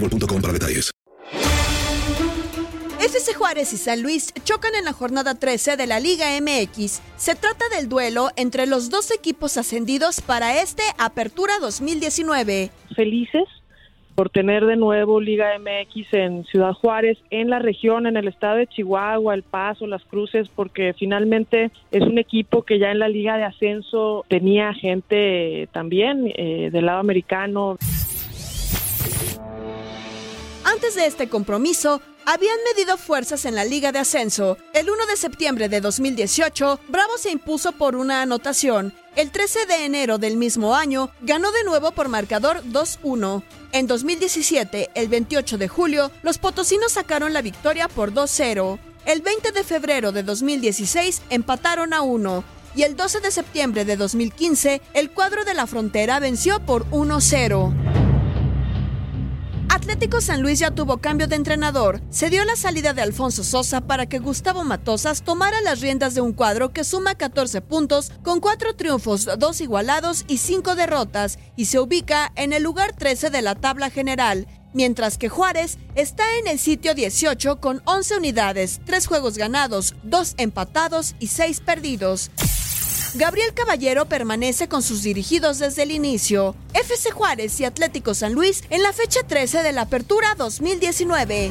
boostmobile.com para detalles. FC Juárez y San Luis chocan en la jornada 13 de la Liga MX. Se trata del duelo entre los dos equipos ascendidos para este Apertura 2019. felices por tener de nuevo Liga MX en Ciudad Juárez, en la región, en el estado de Chihuahua, El Paso, Las Cruces, porque finalmente es un equipo que ya en la Liga de Ascenso tenía gente eh, también eh, del lado americano. Antes de este compromiso, habían medido fuerzas en la Liga de Ascenso. El 1 de septiembre de 2018, Bravo se impuso por una anotación. El 13 de enero del mismo año, ganó de nuevo por marcador 2-1. En 2017, el 28 de julio, los potosinos sacaron la victoria por 2-0. El 20 de febrero de 2016, empataron a 1. Y el 12 de septiembre de 2015, el cuadro de la frontera venció por 1-0. Atlético San Luis ya tuvo cambio de entrenador. Se dio la salida de Alfonso Sosa para que Gustavo Matosas tomara las riendas de un cuadro que suma 14 puntos, con 4 triunfos, 2 igualados y 5 derrotas, y se ubica en el lugar 13 de la tabla general. Mientras que Juárez está en el sitio 18 con 11 unidades, 3 juegos ganados, 2 empatados y 6 perdidos. Gabriel Caballero permanece con sus dirigidos desde el inicio. FC Juárez y Atlético San Luis en la fecha 13 de la Apertura 2019.